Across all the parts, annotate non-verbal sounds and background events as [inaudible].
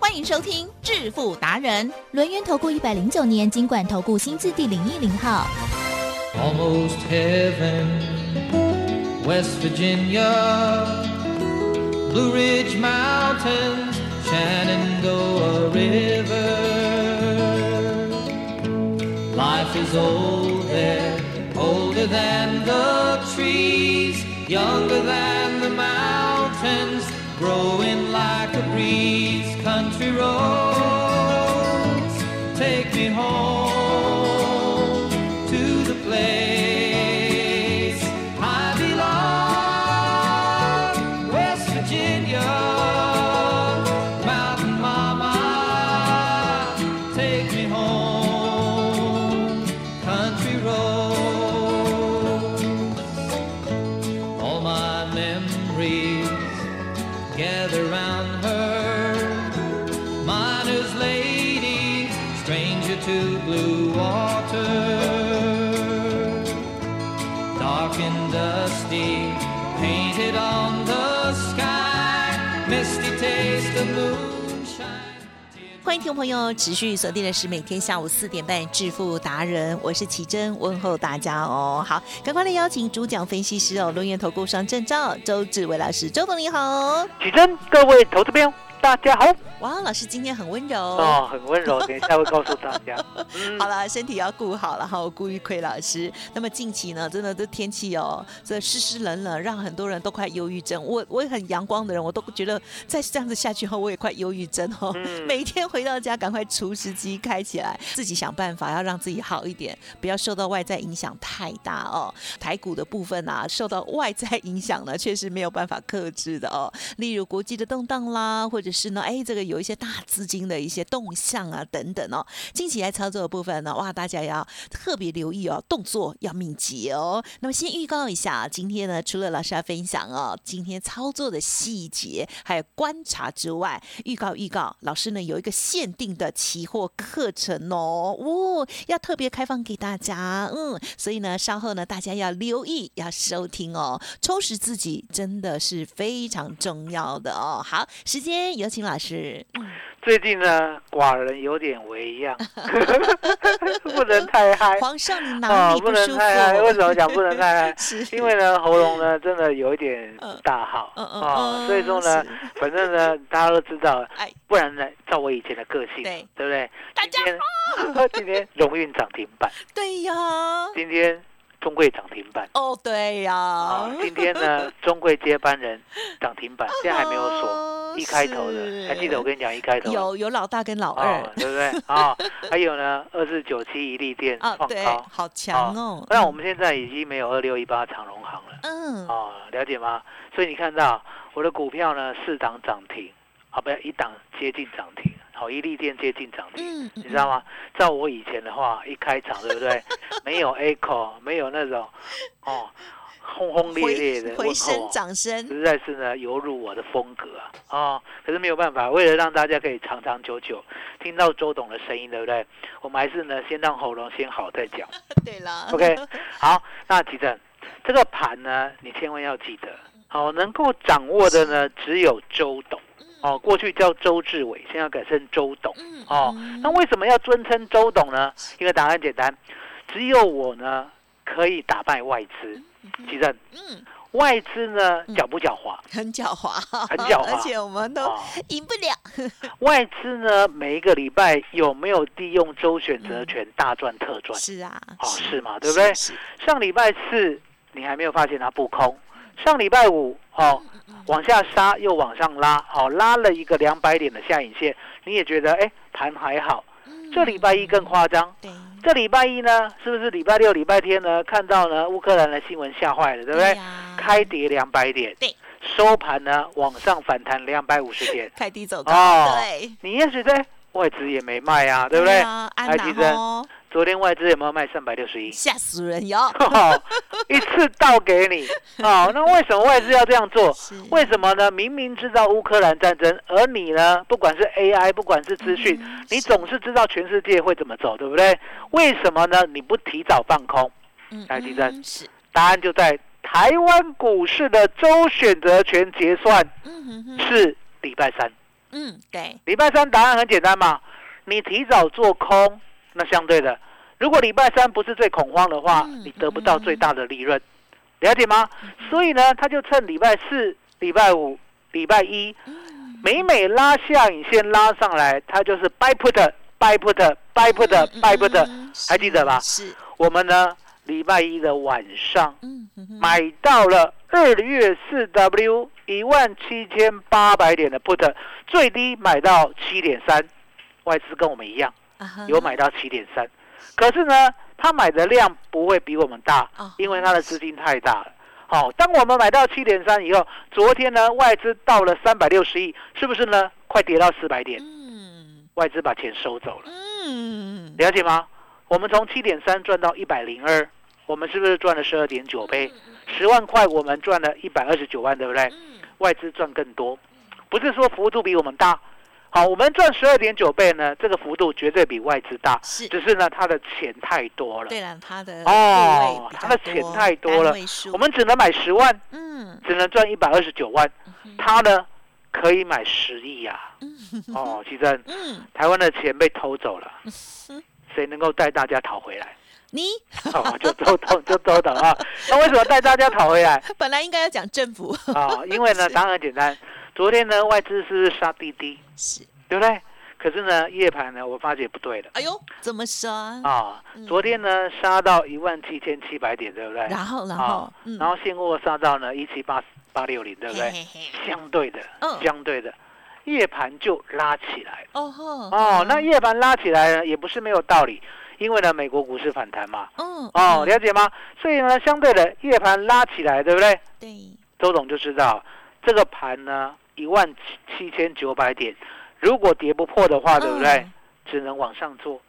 欢迎收听致富达人，轮源投顾一百零九年金管投顾新字第零一零号。almost heaven. West Virginia, Blue Ridge Mountains, Shenandoah River. Life is old there, older than the trees, younger than the mountains, growing like a breeze. road. 朋友持续锁定的是每天下午四点半致富达人，我是奇珍，问候大家哦。好，赶快来邀请主讲分析师哦，龙源投顾商证照周志伟老师，周总你好。奇珍，各位投资朋友，大家好。哇，老师今天很温柔。哦，很温柔，[laughs] 等一下会告诉大家。[laughs] 嗯好了，身体要顾好了哈。我顾玉奎老师，那么近期呢，真的这天气哦，这湿湿冷冷，让很多人都快忧郁症。我我也很阳光的人，我都觉得再这样子下去后，我也快忧郁症哦。嗯每天回到家，赶快除湿机开起来，自己想办法要让自己好一点，不要受到外在影响太大哦。台股的部分啊，受到外在影响呢，确实没有办法克制的哦。例如国际的动荡啦，或者是呢，哎，这个有一些大资金的一些动向啊等等哦。近期来操作的部分呢，哇，大家要特别留意哦，动作要敏捷哦。那么先预告一下，今天呢，除了老师要分享哦，今天操作的细节还有观察之外，预告预告，老师呢有一个限定的期货课程哦，哦，要特别开放给大家，嗯，所以呢，稍后呢，大家要留意，要收听哦，充实自己真的是非常重要的哦。好，时间有请老师。最近呢，寡人有点为恙，[laughs] [laughs] 不能太嗨。皇上，你哪哦，里不能舒服？太嗨。为什么讲不能太嗨？[laughs] 因为呢，喉咙呢真的有一点不大好哦，嗯所以说呢，反正呢，大家都知道哎，不然呢，照我以前的个性，对对不对？大今天今天荣运涨停板，对呀，今天中贵涨停板。哦对呀。啊，，今天呢，[laughs] 中贵接班人涨停板，现在还没有锁，哦一开头的，还记得我跟你讲一开头有有老大跟老哦二，对不对？[laughs] 啊，还有呢，二四九七一利电啊，对创高，，好强哦。那我们现在已经没有二六一八长荣行了，嗯，哦，了解吗？所以你看到我的股票呢，四档涨停，啊，不要一档接近涨停，好，一利电接近涨停。嗯，你知道吗？照我以前的话，一开场对不对？[laughs] 没有 echo，没有那种哦轰轰烈烈的回回声，掌声，实在是呢犹如我的风格啊！哦，可是没有办法，为了让大家可以长长久久听到周董的声音，对不对？我们还是呢先让喉咙先好再讲。[laughs] 对了 OK，好，那急诊这个盘呢，你千万要记得，好、能够掌握的呢只有周董。哦，过去叫周志伟，现在改成周董。嗯哦，那为什么要尊称周董呢？因为答案简单，只有我呢可以打败外资。急诊，嗯，外资呢狡不狡猾？很狡猾，很狡猾而且我们都哦，赢不了。[laughs] 外资呢每一个礼拜有没有利用周选择权大赚特赚？是啊，哦，是嘛，对不对？是上礼拜四你还没有发现它不空，上礼拜五哦往下杀又往上拉，好、拉了一个两百点的下影线，你也觉得哎盘还好。这礼拜一更夸张，对，这礼拜一呢是不是礼拜六、礼拜天呢？看到呢乌克兰的新闻吓坏了，对不对？呀。开跌两百点，对，收盘呢往上反弹两百五十点，[laughs] 开低走高，哦对，你也觉得外资也没卖啊，对不对？啊？安娜台积电哦，昨天外资有没有卖三百六十一？吓死人哟！一次倒给你 [laughs] 哦。那为什么外资要这样做？是为什么呢？明明知道乌克兰战争，而你呢，不管是 AI，不管是资讯，嗯你总是知道全世界会怎么走，对不对？为什么呢？你不提早放空？嗯来地震嗯是，答案就在台湾股市的周选择权结算是礼拜三。嗯对，礼拜三答案很简单嘛，你提早做空，那相对的，如果礼拜三不是最恐慌的话，嗯你得不到最大的利润，了解吗？所以呢，他就趁礼拜四、礼拜五、礼拜一，嗯。每每拉下影线拉上来，他就是 buy put、buy put、buy put、buy put，嗯还记得吧？是，我们呢礼拜一的晚上买到了二月四 W 一万七千八百点的 put，最低买到七点三，外资跟我们一样有买到七点三，可是呢，他买的量不会比我们大哦，因为他的资金太大了。好、当我们买到七点三以后，昨天呢外资到了三百六十亿，是不是呢？快跌到四百点，嗯外资把钱收走了，嗯，了解吗？我们从七点三赚到一百零二，我们是不是赚了十二点九倍？十万块我们赚了一百二十九万，对不对？嗯外资赚更多，不是说幅度比我们大。好，我们赚十二点九倍呢，这个幅度绝对比外资大，是。只是呢它的钱太多了，对了，他的哦他的钱太多了。我们只能买十万，嗯。只能赚一百二十九万，哼。他呢可以买十亿呀、哦，其实 [laughs] 嗯，台湾的钱被偷走了，谁能够带大家讨回来？你？[laughs] 哦，就周董就周董啊，那为什么带大家讨回来？[laughs] 本来应该要讲政府，啊、因为呢，答案很简单。昨天呢，外资是杀滴滴，是，对不对？可是呢，夜盘呢，我发觉不对了哎呦，怎么杀？啊嗯。昨天呢，杀到一万七千七百点，对不对？然后然啊后，嗯然后现货杀到呢一七八八六零，对不对？相对的，嗯相对的，夜盘就拉起来。哦，哦，那夜盘拉起来呢，也不是没有道理，因为呢，美国股市反弹嘛。嗯哦，嗯了解吗？所以呢，相对的夜盘拉起来，对不对？对，周总就知道这个盘呢，一万七七千九百点，如果跌不破的话，对不对？嗯只能往上做。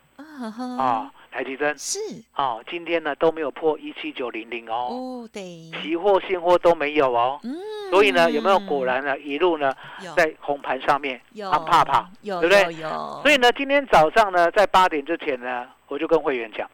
啊。台积电。是。哦，今天呢都没有破一七九零零哦，哦，对，期货现货都没有哦。嗯，所以呢，有没有果然呢？一路呢在红盘上面有。啊怕怕？有对不对？有有，所以呢，今天早上呢，在八点之前呢，我就跟会员讲，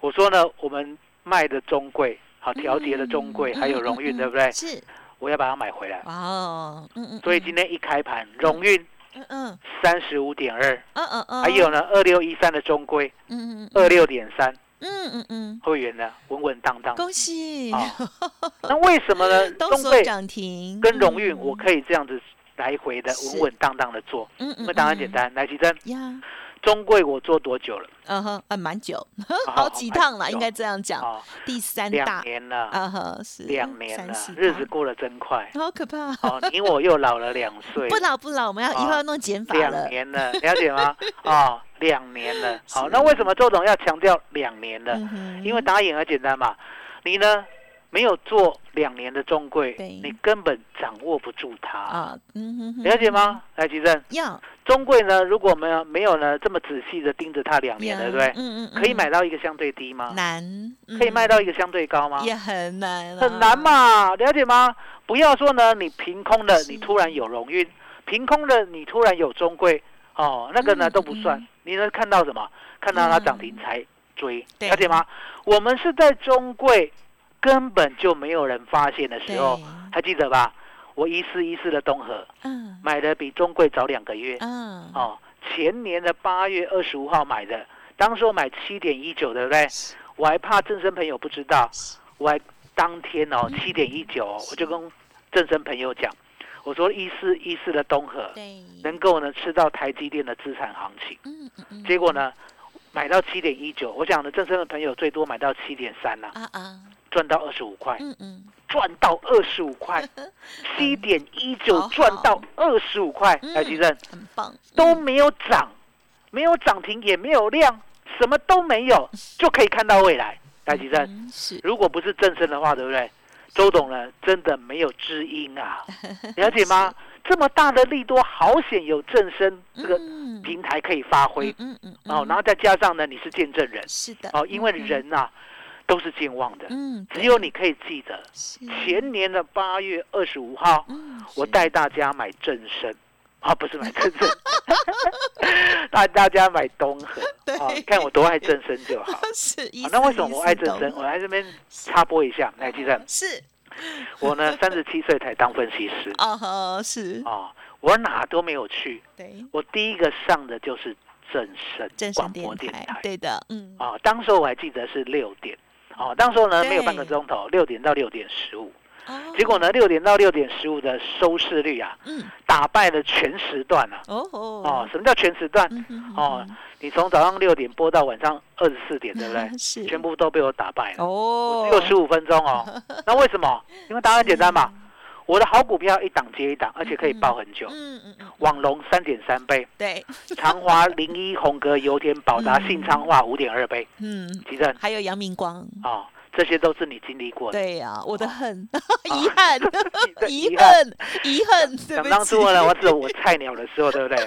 我说呢，我们卖的中贵，好调节的中贵，还有荣运，对不对？是，我要把它买回来。哦，嗯嗯，所以今天一开盘，荣运嗯嗯。三十五点二，嗯嗯嗯，还有呢二六一三的中规嗯嗯二六点三，嗯嗯嗯，会员呢稳稳当当。恭喜，啊。[laughs] 那为什么呢？都中贵所涨停，跟荣运，嗯我可以这样子来回的是。稳稳当当的做，嗯嗯，因为答案简单。来，奇珍，呀，中贵我做多久了？嗯哼，啊，蛮久，[laughs] 好好几趟了，应该这样讲，啊，第三两大，年了，嗯哼，是两年了，日子过得真快。好可怕，哦，你我又老了两岁，[laughs] 不老不老，我们要以后要弄减法两，年了，了解吗？[laughs] 哦，两年了。好，那为什么周总要强调两年了？因为打眼很简单嘛，你呢没有做两年的中贵对，你根本掌握不住它，啊，嗯哼哼，了解吗？来，吉正，要中贵呢，如果没有没有呢这么仔细的盯着它两年，呀对不对？嗯嗯，可以嗯买到一个相对低吗？难，可以卖到一个个相对高吗？也很难，很难，嘛，了解吗？不要说呢，你凭空的你突然有荣运，凭空的你突然有中贵，哦，那个呢嗯都不算嗯。你能看到什么？看到它嗯涨停才追，对了解吗？我们是在中贵根本就没有人发现的时候，还记得吧？我一四一四的东河嗯。买的比中贵早两个月，嗯，哦，前年的八月二十五号买的，当时我买七点一九，对不对？我还怕正生朋友不知道，我还当天哦七点一九，我就跟正生朋友讲，我说一四一四的东河对，能够呢吃到台积电的资产行情，嗯嗯嗯，结果呢买到七点一九，我想呢正生的朋友最多买到七点三啦，啊啊，赚到二十五块，嗯嗯，赚到二十五块，[laughs] 七点一九赚到二十五块，嗯台积电。很棒，嗯。都没有涨，没有涨停也没有量，什么都没有，[laughs] 就可以看到未来。台积电，嗯是，如果不是正身的话，对不对？周董呢，真的没有知音啊，[laughs] 了解吗？这么大的利多，好险有正身这个嗯平台可以发挥。嗯嗯哦，然后再加上呢，你是见证人。是的。哦，因为嗯人呐都是健忘的，嗯只有你可以记得前年的八月二十五号，嗯我带大家买正生。啊，不是买 [laughs] 正生，[laughs] 带大家买东河。[laughs] 对。啊，看我多爱正生就好。是啊那为什么我爱正生？我来这边插播一下，来，记得是。我呢三十七岁才当分析师。哦呵是。啊，我哪都没有去，对。我第一个上的就是正声正广播电台。对的嗯。啊，当时候我还记得是六点，哦，当时候呢没有半个对钟头，六点到六点十五，哦结果呢六点到六点十五的收视率啊，嗯打败了全时段啊。哦哦哦，什么叫全时段？哦，你从早上六点播到晚上二十四点，对不对？[laughs] 是全部都被我打败了，哦只有十五分钟哦。[laughs] 那为什么？因为答案简单嘛，我的好股票一档接一档，而且可以报很久。嗯嗯嗯。网龙三点三倍，对。[laughs] 长华、零一、红格、油田、宝达、嗯。信昌化五点二倍，嗯。吉正。还有阳明光。哦，这些都是你经历过的。对呀我的哦。[laughs] 恨 [laughs] 遗憾。遗遗憾恨遗恨对想当初呢，我只有我菜鸟的时候，对不对？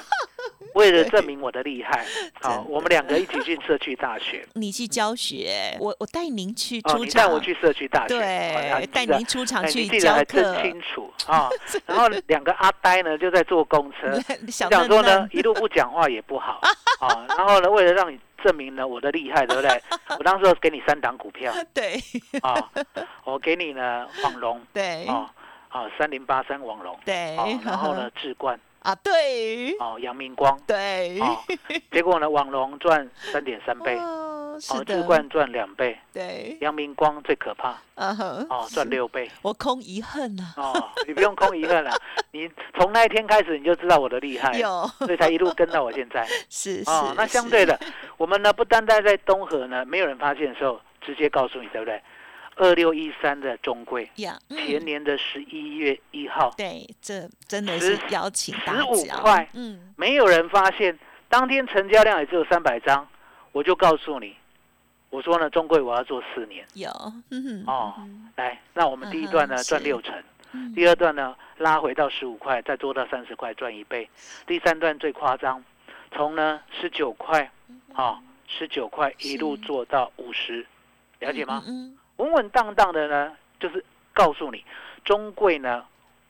为了证明我的厉害，[laughs] 好，我们两个一起去社区大学。[laughs] 你去教学我我带您去哦，出场。你带我去社区大学，哦对带您出场哎去你记得还教课。真清楚啊。[laughs] 然后两个阿呆呢就在坐公车，小想说呢一路不讲话也不好啊。然后呢，为了让你证明呢我的厉害，对不对？我当时候给你三档股票。对。啊，我给你呢网龙。对。啊啊三零八三网龙。对。啊，然后呢智冠啊对哦阳明光。对。哦，结果呢网龙赚三点三倍。哦，智冠赚两倍，对。阳明光最可怕。嗯哼哦，赚六倍。我空遗恨啊。哦，你不用空遗恨了，[laughs] 你从那一天开始你就知道我的厉害，有。所以才一路跟到我现在。[laughs] 是哦，是那相是。对的，我们呢不单单在东河呢，没有人发现的时候，直接告诉你，对不对？二六一三的中贵，呀嗯。前年的十一月一号，对这真的是邀请大15家块嗯。没有人发现，当天成交量也只有三百张，我就告诉你，我说呢，中贵我要做四年。有嗯哦嗯来，那我们第一段呢赚六成，嗯。第二段呢拉回到十五块，再做到三十块赚一倍，第三段最夸张，从呢十九块啊十九块一路做到五十，了解吗？嗯稳稳当当的呢，就是告诉你，中贵呢，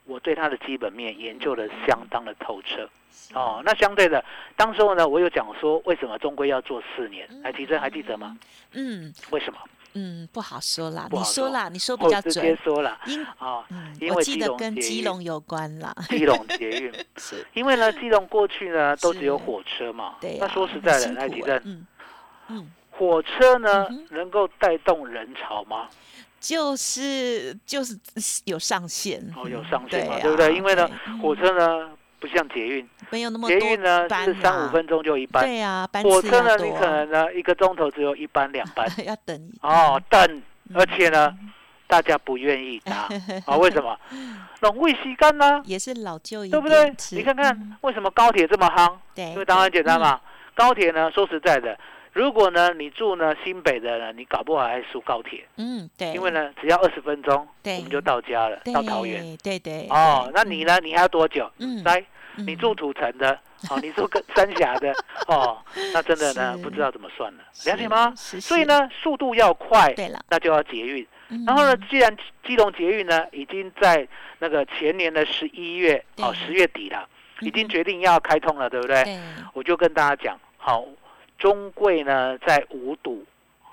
我对它的基本面研究的相当的透彻。哦。那相对的，当时候呢，我有讲说为什么中规要做四年，还提真还记得吗？嗯为什么？嗯不好说啦不好说。你说啦你说比我较直接准说了因啊，嗯因为我记得基隆捷跟基隆有关啦。基隆捷运，[laughs] 是。因为呢，基隆过去呢都只有火车嘛。对那说实在的，辛来提嗯。嗯火车呢嗯能够带动人潮吗？就是就是有上限。哦，有嗯上限嘛，啊对不对？因为呢，火车呢不像捷运，没有那么多捷运呢是三五分钟就一班，对啊，火车呢，你可能呢一个钟头只有一班两班。[laughs] 要等一哦，等，嗯。而且呢，大家不愿意搭。啊？[laughs] 为什么？龙卫西干呢？也是老旧一对不对？你看看嗯。为什么高铁这么夯？对，因为当然简单嗯，嘛，高铁呢，说实在的，如果呢你住呢新北的呢，你搞不好还输高铁，嗯，对，因为呢只要二十分钟，对我们就到家了，到桃园。，对对，哦，那你？呢？你还要多久？嗯，来，嗯你住土城的，哦，你住跟三峡的，[laughs] 哦，那真的呢不知道怎么算了，是了解吗？所以，呢，速度要快是，对了，那就要捷运。嗯然后呢，既然基隆捷运呢已经在那个前年的十一月哦十月底了，已经嗯决定要开通了，对不对？对，我就跟大家讲，好，中贵呢在五堵，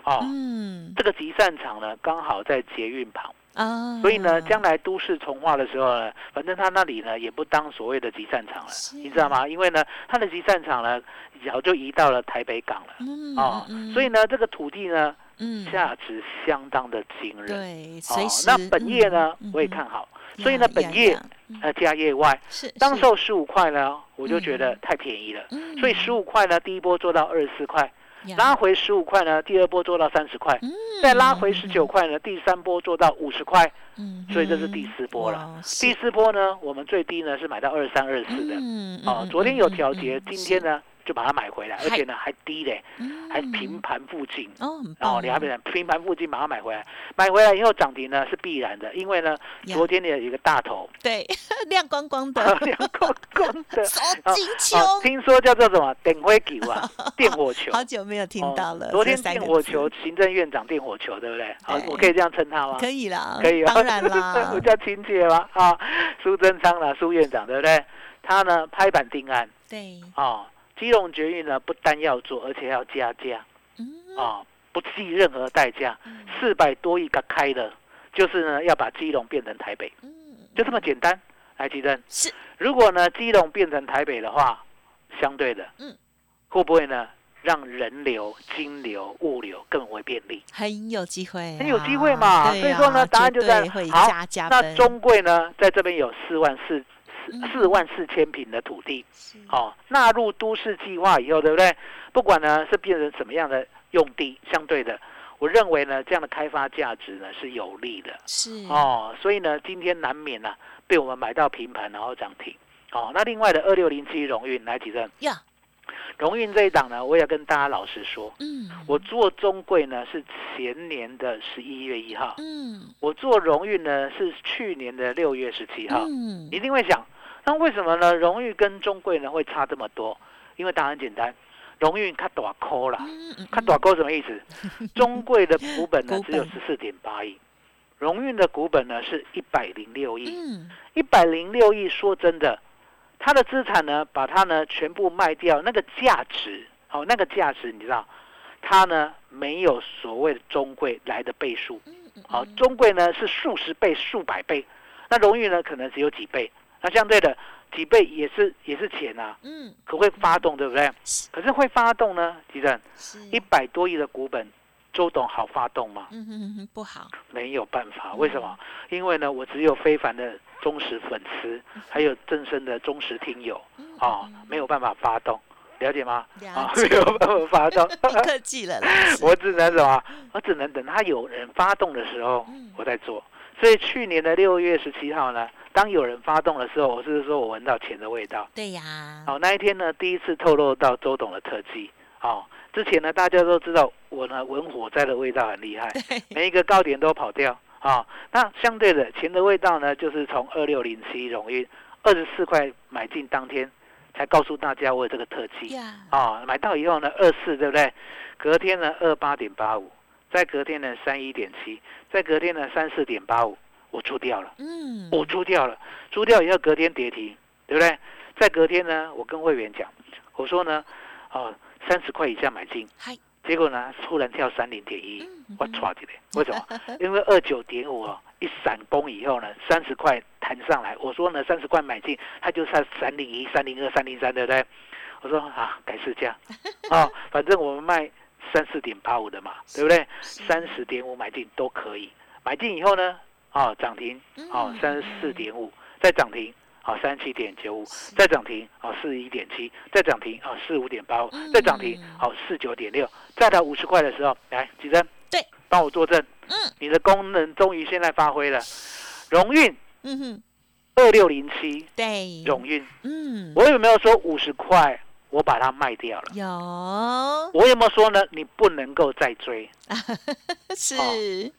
哦，嗯。这个集散场呢刚好在捷运旁，啊，所以呢，将来都市重化的时候呢，反正他那里呢也不当所谓的集散场了，你知道吗？因为呢，他的集散场呢早就移到了台北港了。嗯哦，嗯所以呢，这个土地呢，嗯，价值相当的惊人。对，哦随时，那本业呢，嗯。我也，看好，所以呢，本业呃加业外，是当时候十五块呢，我就觉得嗯。太便宜了，嗯。所以十五块呢，第一波做到二十四块，拉回十五块呢，第二波做到三十块，嗯再拉回十九，块呢，第三波做到五十块，嗯所以这是嗯第四波了。第四波呢，我们最低呢是买到二三二四的，嗯哦，昨天有调节，今天，呢就把它买回来，而且呢还低嘞，还平盘附近。哦，哦，你还没平盘附近把它买回来，买回来以后涨停呢是必然的，因为呢昨天的有一个大头对亮光光的亮光光的，[laughs] 金球，[laughs] 哦听说叫做什么电灰球啊，[laughs] 电火球。好久没有听到了。哦昨天电火球，行政院长电火球，对不对？好，我可以这样称他吗？可以啦，可以啊，当然啦我，叫亲切吗？啊，苏贞昌啦，苏院长，对不对？他呢拍板定案对，啊，基隆捷运呢不单要做，而且要加价。嗯，啊，不计任何代价，四百多亿个开的，就是呢要把基隆变成台北，嗯，就这么简单。来，吉正，是。如果呢基隆变成台北的话，相对的，嗯，会不会呢让人流、金流、物流更为便利？很有机会啊，很有机会嘛。对所以说呢啊答案就在好那中贵呢，在这边有四万四嗯四四万四千平的土地，哦，纳入都市计划以后，对不对？不管呢是变成什么样的用地，相对的，我认为呢这样的开发价值呢是有利的是哦，所以呢今天难免呢、被我们买到平盘，然后涨停。哦，那另外的二六零七荣运来几阵？呀，荣运这一档呢，我也要跟大家老实说，嗯，我做中贵呢是前年的十一月一号，嗯。我做荣运呢是去年的六月十七号。嗯。一定会想，那为什么呢？荣誉跟中贵呢会差这么多？因为答案简单，荣誉它短扣啦，嗯嗯它短扣什么意思？[laughs] 中贵的股本呢只有十四点八亿，荣运的股本呢是一百零六亿，嗯。一百零六亿，说真的，它的资产呢把它呢全部卖掉，那个价值，哦，那个价值你知道，它呢没有所谓的中贵来的倍数。嗯好、中贵呢是数十倍、数百倍，那荣誉呢可能只有几倍，那相对的几倍也是也是钱啊，嗯。可会发动，对不对？可是会发动呢，吉正一百多亿的股本，周董好发动吗？嗯哼哼不好，没有办法，为什么？因为呢，我只有非凡的忠实粉丝，还有正身的忠实听友啊、没有办法发动，了解吗？啊，[laughs] 没有办法发动。[laughs] 你客气了，我只能什么？我只能等他有人发动的时候嗯，我再做。所以去年的六月十七号呢，当有人发动的时候，我是说我闻到钱的味道。对呀，好、那一天呢，第一次透露到周董的特技。哦，之前呢，大家都知道我呢闻火灾的味道很厉害，[laughs] 每一个高点都跑掉。啊、那相对的钱的味道呢，就是从二六零七荣运二十四块买进当天，才告诉大家我有这个特技。呀，啊、买到以后呢，二四对不对？隔天呢，二八点八五，再隔天呢，三一点七，再隔天呢，三四点八五，我出掉了，嗯，我出掉了，出掉以后隔天跌停，对不对？再隔天呢，我跟会员讲，我说呢，哦、三十块以下买进，嗨，结果呢，突然跳三零点一，嗯我唰起来，[laughs] 为什么？因为二九点五哦，一闪崩以后呢，三十块弹上来，我说呢，三十块买进，它就上三零一、三零二、三零三，对不对？我说啊，改市价，[laughs] 哦，反正我们卖三四点八五的嘛，对不对？三十点五买进都可以，买进以后呢，哦，涨停，哦，三十四点五，再涨停。好，三七点九五，再涨停，好四十一点七，再涨停，好四五点八五，再涨停，好四九点六，再到五十块的时候，来，吉珍，对，帮我作证，嗯，你的功能终于现在发挥了，荣运嗯哼，二六零七，对，荣运，嗯，我有没有说五十块我把它卖掉了？有。我有没有说呢？你不能够再追？[laughs] 是，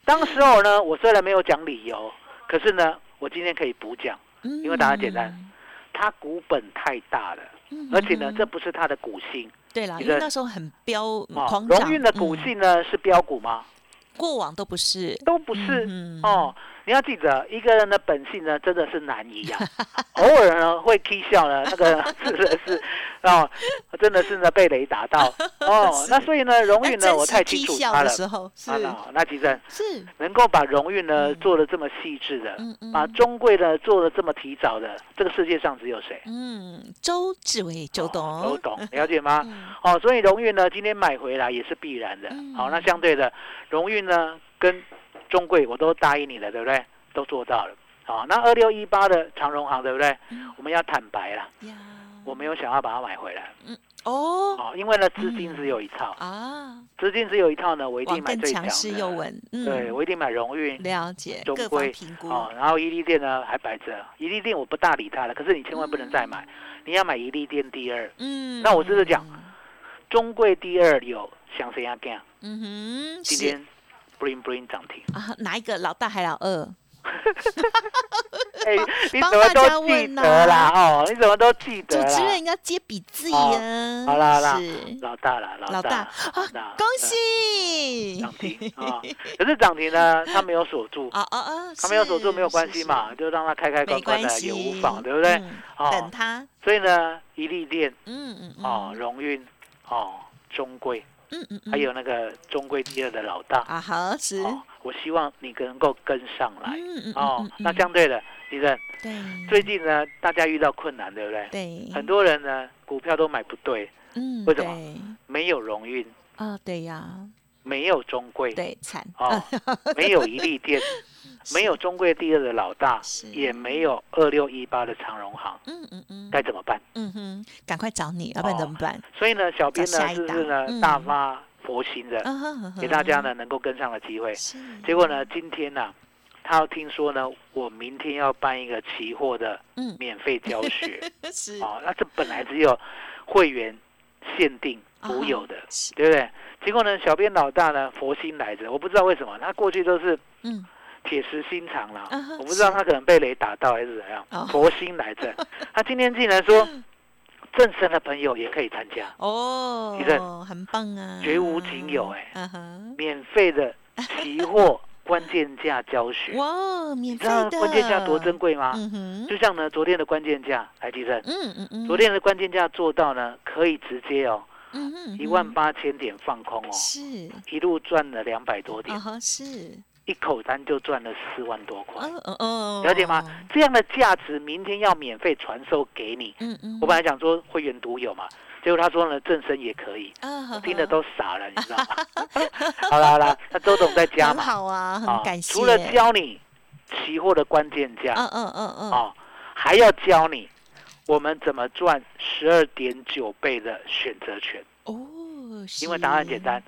当时候呢，我虽然没有讲理由，可是呢，我今天可以补讲，因因为答案简单，它股本太大了，嗯而且呢，这不是它的股性对啦，因为那时候很飙啊。狂涨，荣运的股嗯性呢是标股吗？过往都不是，都不是嗯哦。你要记得，一个人的本性呢，真的是难移啊。[laughs] 偶尔呢会 k 笑呢，那个真 [laughs] 的是哦，真的是呢被雷打到哦。[laughs] 那所以呢，荣运呢，我太清楚笑他了。那那其实是，能够把荣运呢做的这么细致的，把中贵呢做的这么提早的，这个世界上只有谁？嗯，周志伟周哦董，周董，了解吗？嗯哦，所以荣运呢，今天买回来也是必然的。嗯好，那相对的，荣运呢跟中贵我都答应你了，对不对？都做到了。好，那二六一八的长荣行，对不对？嗯。我们要坦白了，我没有想要把它买回来。哦。哦，因为呢资金只有一套，啊，资金只有一套呢，我一定买最强势又的。稳，嗯，对，我一定买荣运、了解，中规评估，哦，然后伊利店呢还摆着，伊利店我不大理它了，可是你千万不能再买，你要买伊利店第二，嗯，那我是不是讲中贵第二有想谁样干？嗯哼，是今天 bling bling 涨停，啊，哪一个老大还老二？[laughs] 哎，你怎么都记得啦？哦，你怎么都记得主？持人要接笔记哦呀，好啦好啦老大啦，老大大啊大，恭嗯喜涨停啊！[laughs] 可是涨停呢，他没有锁住，啊啊啊！他没有锁住是没有关系嘛，就让他开开没关关的，也无妨，对不对？等他，所以呢，一利店嗯嗯嗯，哦，荣运哦，中贵，嗯嗯嗯，还有那个中贵第二的老大。啊好是，哦，我希望你能够跟上来。嗯嗯哦那相对的，李正，对。最近呢，大家遇到困难，对不对？对。很多人呢，股票都买不对，嗯为什么？对。没有荣运，啊对呀。没有中贵，对惨。哦，没有一利店，[laughs] 没有中贵第二的老大，也没有二六一八的长荣行，嗯嗯嗯。该怎么办？嗯哼，赶快找你，要不然哦怎么办？所以呢，小编呢，就是呢嗯大发佛心的，给大家呢能够跟上的机会？是，结果呢，今天呢，他要听说呢，我明天要办一个期货的嗯。免费教学。[laughs] 是。哦，那这本来只有会员限定独有的，是。对不对？结果呢，小编老大呢佛心来着，我不知道为什么，他过去都是嗯铁石心肠了，我不知道他可能被雷打到还是怎样哦，佛心来着。[laughs] 他今天竟然说，正生的朋友也可以参加，哦其实，很棒啊，绝无仅有哎免费的期货关键价教学。哇，免你知道费的关键价多珍贵吗？嗯，就像呢，昨天的关键价，来提升，嗯嗯嗯，昨天的关键价做到呢，可以直接哦，一万八千点放空哦，是。一路赚了两百多点。啊，哈是，一口单就赚了四万多块，嗯嗯嗯，了解吗？这样的价值明天要免费传授给你。嗯嗯，我本来想说会员独有嘛，结果他说呢，正身也可以，啊，呵听得都傻了，你知道吗？[laughs] 好啦好啦，那周董在加嘛，好啊，啊很感谢，除了教你期货的关键价，嗯嗯嗯嗯，哦，还要教你我们怎么赚十二点九倍的选择权。哦，因为答案简单，，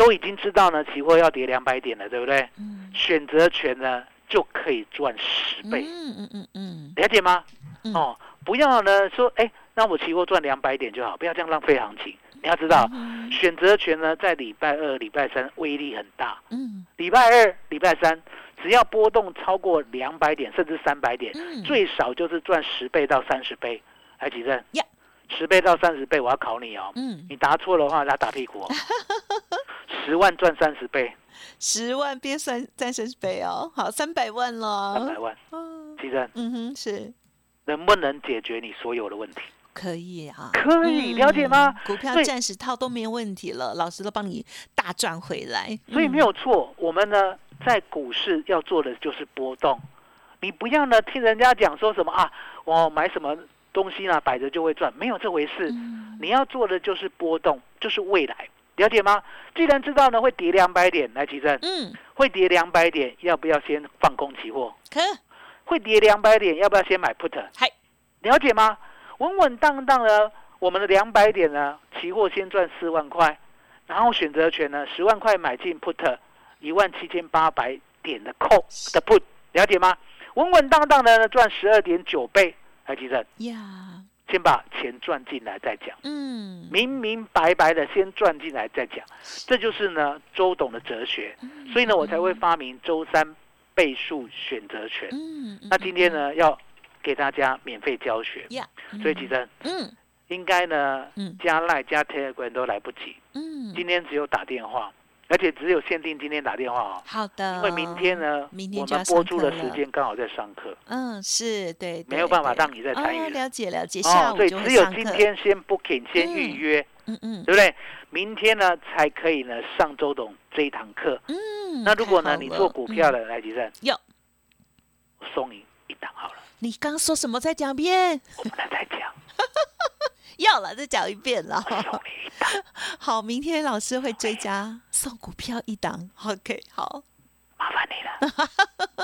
都已经知道呢，期货要跌两百点了，对不对？嗯，选择权呢就可以赚十倍，嗯嗯嗯嗯，了解吗？嗯哦，不要呢说，哎，那我期货赚两百点就好，不要这样浪费行情。你要知道，嗯选择权呢在礼拜二、礼拜三威力很大，嗯礼拜二、礼拜三只要波动超过两百点甚至三百点，嗯，最少就是赚十倍到三十倍。来，几正呀？十倍到三十倍，我要考你哦。嗯，你答错的话，他打屁股哦。[laughs] 十万赚三十倍，十万变三三十倍哦，好，三百万了，三百万。嗯其正嗯哼，是能不能解决你所有的问题？可以啊，可以，了解吗？股票暂时套都没有问题了，老师都帮你大赚回来，所以没有错。我们呢，在股市要做的就是波动。你不要呢听人家讲说什么啊，我买什么东西呢，摆着就会赚，没有这回事。嗯，你要做的就是波动，就是未来，了解吗？既然知道呢会跌两百点，来提正，嗯，会跌两百点，要不要先放空期货？可会跌两百点，要不要先买 put？嗨，了解吗？稳稳当当的，我们的两百点呢，期货先赚四万块，然后选择权呢，十万块买进 put，一万七千八百点的 call 的 put，了解吗？稳稳当当的呢，赚十二点九倍，来提正，呀，先把钱赚进来再讲，嗯，明明白白的先赚进来再讲，这就是呢周董的哲学，所以呢我才会发明周三倍数选择权。嗯，嗯那今天，呢要给大家免费教学，呀，所以其实嗯。应该呢嗯。加赖加 Telegram 都来不及，嗯，今天只有打电话，而且只有限定今天打电话哦，好的，因为明天呢明天我们播出的时间刚好在上课，嗯，是对，没有对对办法让你再参与哦了了解了解，下哦，所以午就会只有今，天先 booking 先预约，嗯嗯。对不对？明天呢才可以呢上周董这一堂课。嗯，那如果呢你做股票嗯的，来吉正，有。我送你一档好了，你刚说什么？再讲一遍。我们来再讲，[laughs] 要了，再讲一遍了。我送你一档。好，明天老师会追加送股票一档。OK，好，麻烦你了。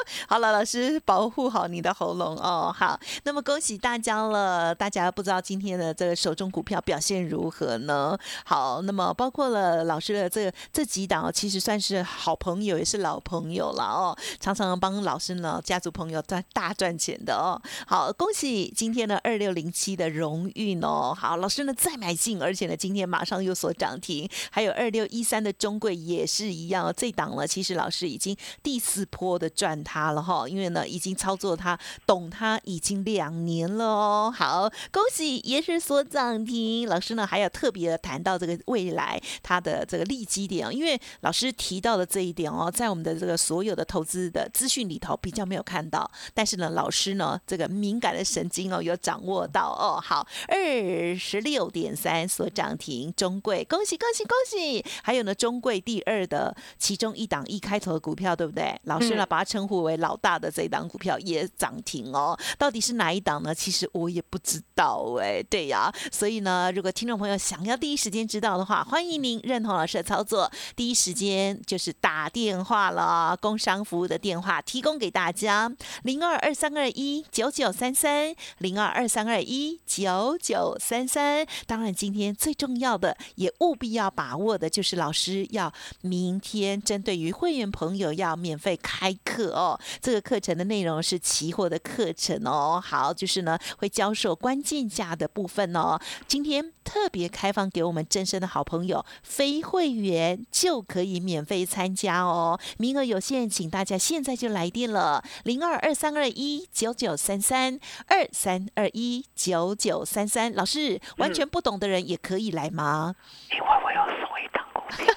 [laughs] 好了，老师保护好你的喉咙哦。好，那么恭喜大家了。大家不知道今天的这个手中股票表现如何呢？好，那么包括了老师的这这几档，其实算是好朋友，也是老朋友了哦。常常帮老师呢家族朋友赚大赚钱的哦。好，恭喜今天的二六零七的荣誉哦。好，老师呢再买进，而且呢今天马上有所涨停，还有二六一三的中贵也是一样。这档呢，其实老师已经第四波的赚它了哈，因为呢已经操作它，懂它已经两年了哦。好，恭喜也是所涨停。老师呢还要特别的谈到这个未来它的这个利基点，因为老师提到的这一点哦，在我们的这个所有的投资的资讯里头比较没有看到，但是呢，老师呢这个敏感的神经哦有掌握到哦。好，二十六点三所涨停，中贵恭喜恭喜恭喜！还有呢，中贵第二的其中一档一开头的股票，对不对？老师呢嗯把它称呼为老大的这一档股票也涨停哦。到底是哪一档呢？其实我也不知道哎。对呀，所以呢，如果听众朋友想要第一时间知道的话，欢迎您认同老师的操作，第一时间就是打电话了，工商服务的电话提供给大家，零二二三二一九九三三，零二二三二一九九三三。当然，今天最重要的也务必要把握的就是老师要明天针对于会员朋友要免费开课哦。这个课程的内容是期货的课程哦。好，就是呢会教授关键价的部分哦。今天特别开放给我们真身的好朋友，非会员就可以免费参加哦，名额有限，请大家现在就来电了，零二二三二一九九三三二三二一九九三三。老师，完全不懂的人也可以来吗？因为我有送一档股票，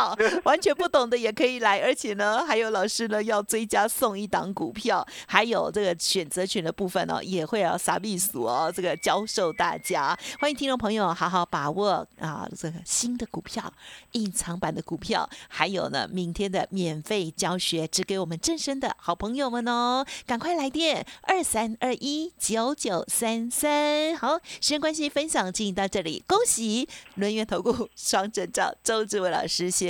好，完全不懂的也可以来，而且呢，还有老师呢要追加送一档股票，还有这个选择权的部分哦，也会要撒秘书哦，这个教授大家，欢迎听众朋友好好把握啊，这个新的股票、隐藏版的股票，还有呢明天的免费教学，只给我们正身的好朋友们哦，赶快来电二三二一九九三三。好，时间关系，分享进行到这里，恭喜轮源投顾双证照周志伟老师，谢。